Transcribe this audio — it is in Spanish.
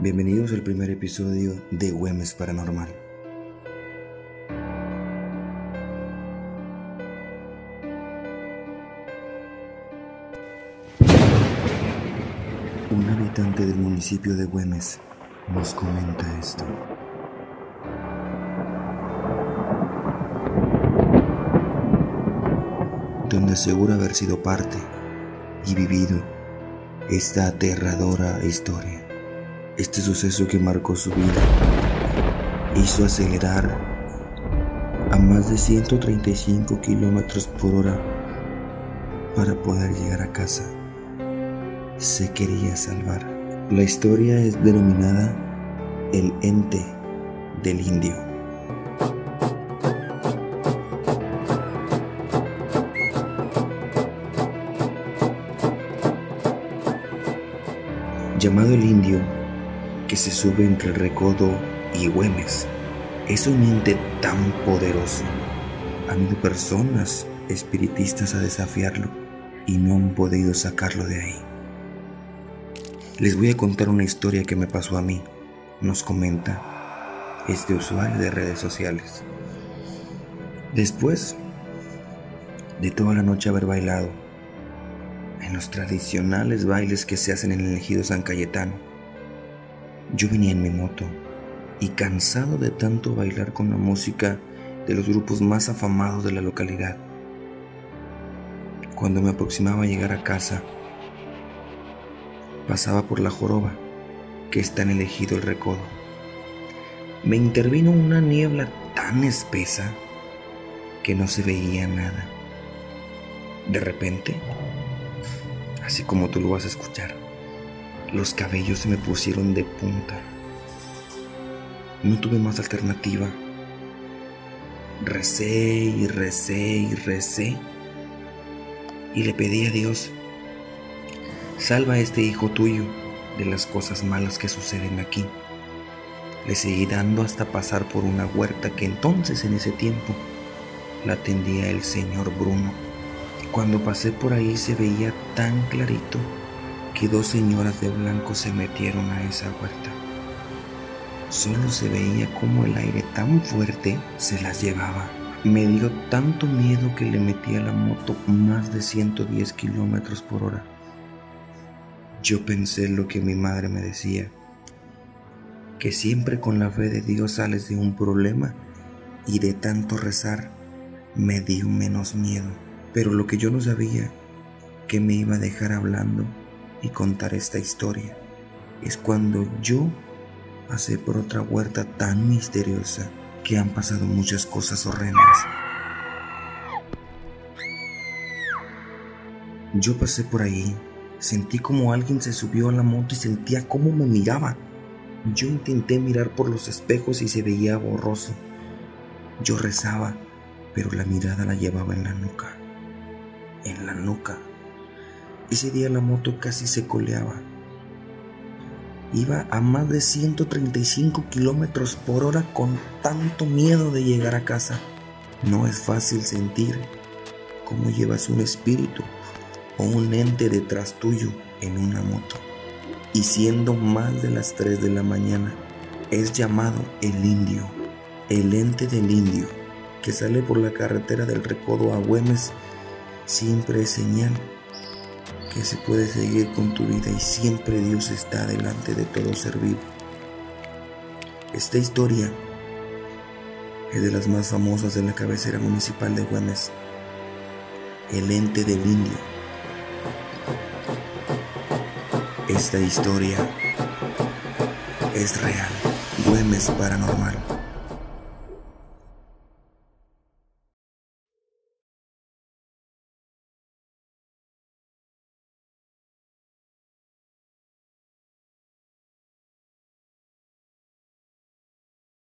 Bienvenidos al primer episodio de Güemes Paranormal. Un habitante del municipio de Güemes nos comenta esto. Donde asegura haber sido parte y vivido esta aterradora historia. Este suceso que marcó su vida hizo acelerar a más de 135 kilómetros por hora para poder llegar a casa. Se quería salvar. La historia es denominada el ente del indio. Llamado el indio, que se sube entre el recodo y Güemes. Es un ente tan poderoso. Han ido personas espiritistas a desafiarlo y no han podido sacarlo de ahí. Les voy a contar una historia que me pasó a mí, nos comenta este usuario de redes sociales. Después de toda la noche haber bailado en los tradicionales bailes que se hacen en el ejido San Cayetano, yo venía en mi moto y cansado de tanto bailar con la música de los grupos más afamados de la localidad. Cuando me aproximaba a llegar a casa, pasaba por la joroba que está en el ejido El Recodo. Me intervino una niebla tan espesa que no se veía nada. De repente, así como tú lo vas a escuchar, los cabellos se me pusieron de punta. No tuve más alternativa. Recé y recé y recé. Y le pedí a Dios, salva a este hijo tuyo de las cosas malas que suceden aquí. Le seguí dando hasta pasar por una huerta que entonces en ese tiempo la atendía el señor Bruno. Cuando pasé por ahí se veía tan clarito que dos señoras de blanco se metieron a esa huerta. Solo se veía como el aire tan fuerte se las llevaba. Me dio tanto miedo que le metí a la moto más de 110 kilómetros por hora. Yo pensé lo que mi madre me decía, que siempre con la fe de Dios sales de un problema y de tanto rezar me dio menos miedo. Pero lo que yo no sabía, que me iba a dejar hablando y contar esta historia es cuando yo pasé por otra huerta tan misteriosa que han pasado muchas cosas horrendas. Yo pasé por ahí, sentí como alguien se subió a la moto y sentía cómo me miraba. Yo intenté mirar por los espejos y se veía borroso. Yo rezaba, pero la mirada la llevaba en la nuca. En la nuca ese día la moto casi se coleaba. Iba a más de 135 kilómetros por hora con tanto miedo de llegar a casa. No es fácil sentir cómo llevas un espíritu o un ente detrás tuyo en una moto. Y siendo más de las 3 de la mañana, es llamado el indio, el ente del indio, que sale por la carretera del Recodo a Güemes, siempre es señal que se puede seguir con tu vida y siempre Dios está delante de todo ser vivo. Esta historia es de las más famosas de la cabecera municipal de Güemes, el ente del indio. Esta historia es real, Güemes paranormal.